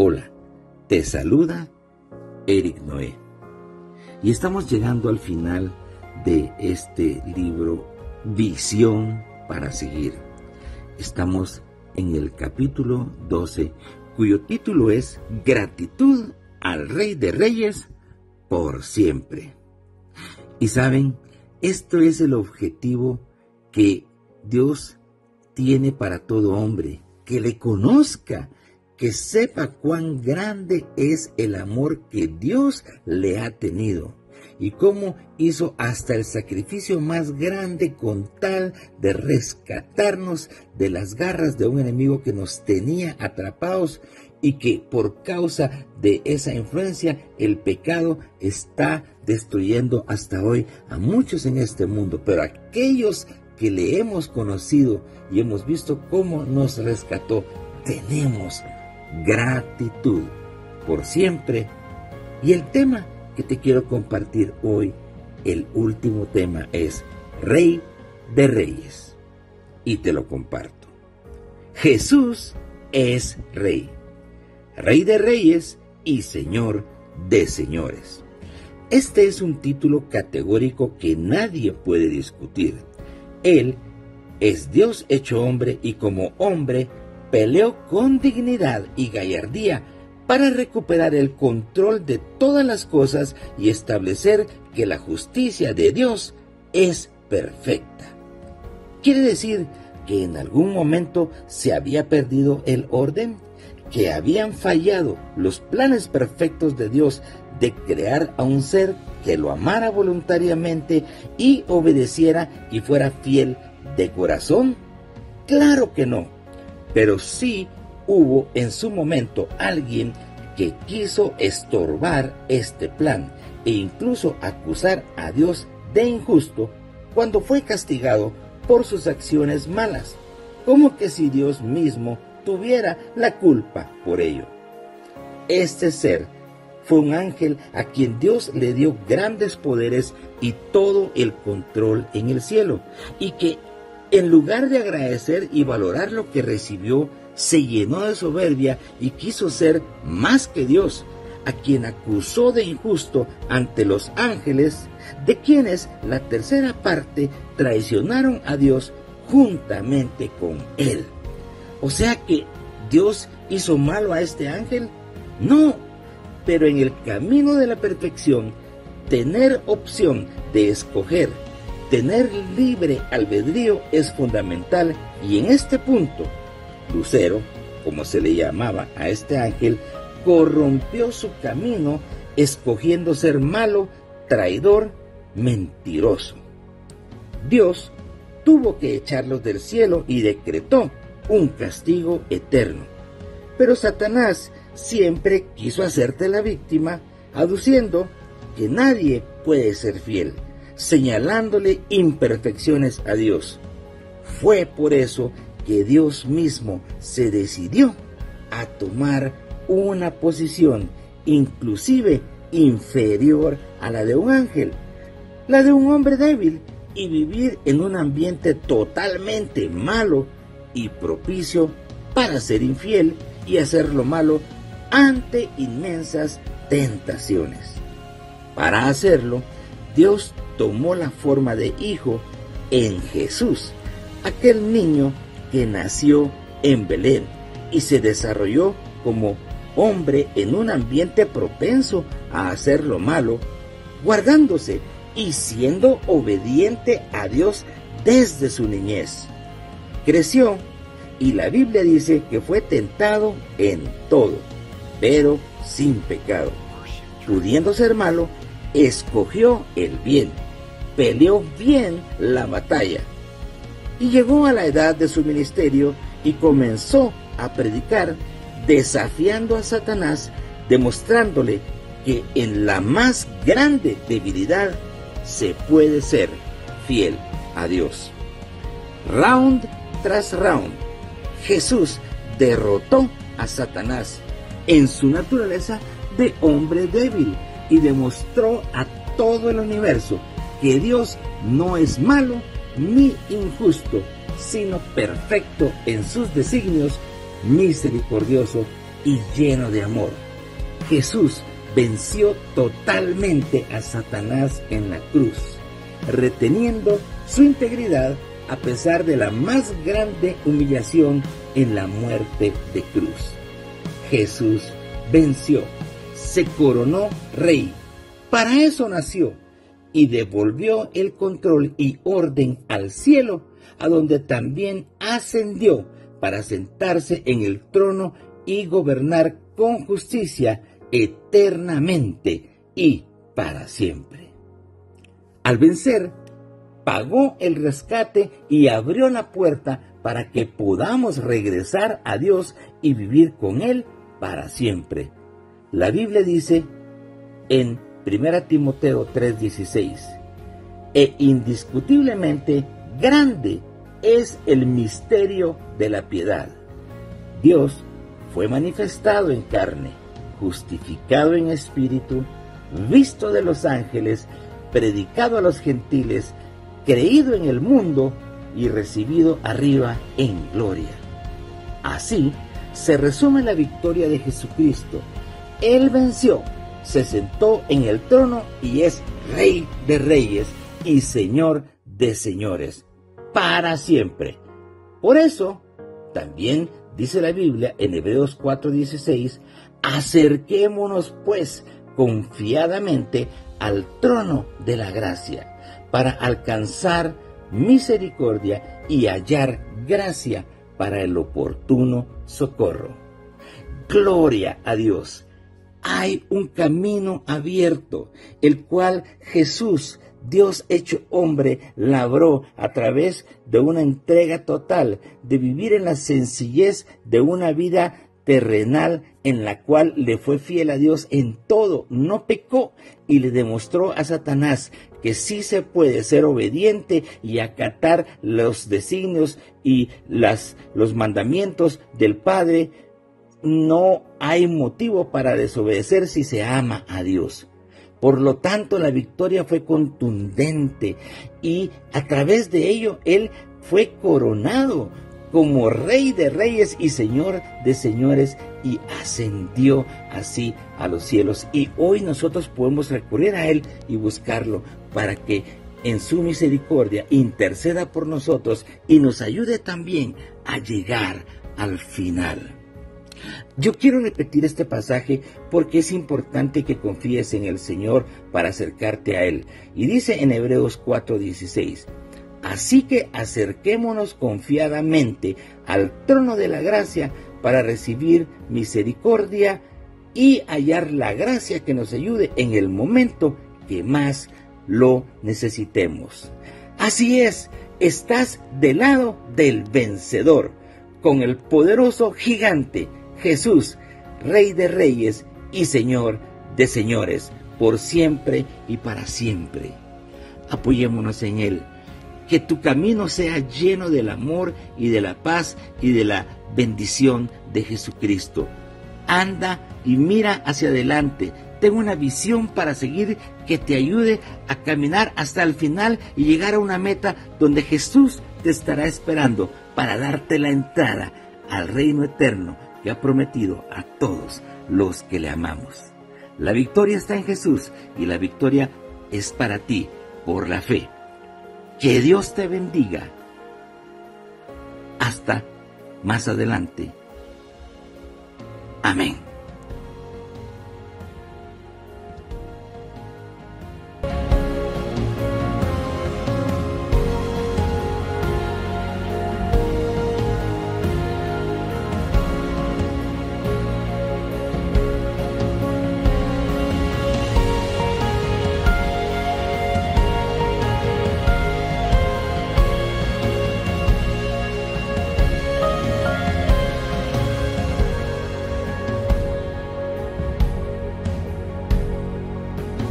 Hola, te saluda Eric Noé. Y estamos llegando al final de este libro Visión para seguir. Estamos en el capítulo 12, cuyo título es Gratitud al Rey de Reyes por siempre. Y saben, esto es el objetivo que Dios tiene para todo hombre, que le conozca que sepa cuán grande es el amor que Dios le ha tenido y cómo hizo hasta el sacrificio más grande con tal de rescatarnos de las garras de un enemigo que nos tenía atrapados y que por causa de esa influencia el pecado está destruyendo hasta hoy a muchos en este mundo, pero aquellos que le hemos conocido y hemos visto cómo nos rescató, tenemos gratitud por siempre. Y el tema que te quiero compartir hoy, el último tema es Rey de Reyes. Y te lo comparto. Jesús es Rey. Rey de Reyes y Señor de Señores. Este es un título categórico que nadie puede discutir. Él es Dios hecho hombre y como hombre peleó con dignidad y gallardía para recuperar el control de todas las cosas y establecer que la justicia de Dios es perfecta. Quiere decir que en algún momento se había perdido el orden, que habían fallado los planes perfectos de Dios de crear a un ser que lo amara voluntariamente y obedeciera y fuera fiel de corazón. Claro que no pero sí hubo en su momento alguien que quiso estorbar este plan e incluso acusar a Dios de injusto cuando fue castigado por sus acciones malas, como que si Dios mismo tuviera la culpa por ello. Este ser fue un ángel a quien Dios le dio grandes poderes y todo el control en el cielo, y que en lugar de agradecer y valorar lo que recibió, se llenó de soberbia y quiso ser más que Dios, a quien acusó de injusto ante los ángeles, de quienes la tercera parte traicionaron a Dios juntamente con él. O sea que Dios hizo malo a este ángel. No, pero en el camino de la perfección, tener opción de escoger Tener libre albedrío es fundamental y en este punto, Lucero, como se le llamaba a este ángel, corrompió su camino escogiendo ser malo, traidor, mentiroso. Dios tuvo que echarlos del cielo y decretó un castigo eterno. Pero Satanás siempre quiso hacerte la víctima, aduciendo que nadie puede ser fiel señalándole imperfecciones a Dios. Fue por eso que Dios mismo se decidió a tomar una posición inclusive inferior a la de un ángel, la de un hombre débil, y vivir en un ambiente totalmente malo y propicio para ser infiel y hacer lo malo ante inmensas tentaciones. Para hacerlo, Dios tomó la forma de hijo en Jesús, aquel niño que nació en Belén y se desarrolló como hombre en un ambiente propenso a hacer lo malo, guardándose y siendo obediente a Dios desde su niñez. Creció y la Biblia dice que fue tentado en todo, pero sin pecado. Pudiendo ser malo, escogió el bien peleó bien la batalla. Y llegó a la edad de su ministerio y comenzó a predicar desafiando a Satanás, demostrándole que en la más grande debilidad se puede ser fiel a Dios. Round tras round, Jesús derrotó a Satanás en su naturaleza de hombre débil y demostró a todo el universo que Dios no es malo ni injusto, sino perfecto en sus designios, misericordioso y lleno de amor. Jesús venció totalmente a Satanás en la cruz, reteniendo su integridad a pesar de la más grande humillación en la muerte de cruz. Jesús venció, se coronó rey. Para eso nació y devolvió el control y orden al cielo, a donde también ascendió para sentarse en el trono y gobernar con justicia eternamente y para siempre. Al vencer, pagó el rescate y abrió la puerta para que podamos regresar a Dios y vivir con Él para siempre. La Biblia dice en 1 Timoteo 3:16, e indiscutiblemente grande es el misterio de la piedad. Dios fue manifestado en carne, justificado en espíritu, visto de los ángeles, predicado a los gentiles, creído en el mundo y recibido arriba en gloria. Así se resume la victoria de Jesucristo. Él venció, se sentó en el trono y es Rey de Reyes y Señor de Señores, para siempre. Por eso, también dice la Biblia en Hebreos 4:16, acerquémonos pues confiadamente al trono de la gracia para alcanzar misericordia y hallar gracia para el oportuno socorro. Gloria a Dios. Hay un camino abierto, el cual Jesús, Dios hecho hombre, labró a través de una entrega total, de vivir en la sencillez de una vida terrenal en la cual le fue fiel a Dios en todo, no pecó y le demostró a Satanás que sí se puede ser obediente y acatar los designios y las, los mandamientos del Padre. No hay motivo para desobedecer si se ama a Dios. Por lo tanto, la victoria fue contundente y a través de ello Él fue coronado como Rey de Reyes y Señor de Señores y ascendió así a los cielos. Y hoy nosotros podemos recurrir a Él y buscarlo para que en su misericordia interceda por nosotros y nos ayude también a llegar al final. Yo quiero repetir este pasaje porque es importante que confíes en el Señor para acercarte a Él. Y dice en Hebreos 4:16, Así que acerquémonos confiadamente al trono de la gracia para recibir misericordia y hallar la gracia que nos ayude en el momento que más lo necesitemos. Así es, estás del lado del vencedor, con el poderoso gigante Jesús, Rey de Reyes y Señor de Señores, por siempre y para siempre. Apoyémonos en Él que tu camino sea lleno del amor y de la paz y de la bendición de Jesucristo. Anda y mira hacia adelante. Ten una visión para seguir que te ayude a caminar hasta el final y llegar a una meta donde Jesús te estará esperando para darte la entrada al reino eterno que ha prometido a todos los que le amamos. La victoria está en Jesús y la victoria es para ti por la fe. Que Dios te bendiga. Hasta más adelante. Amén.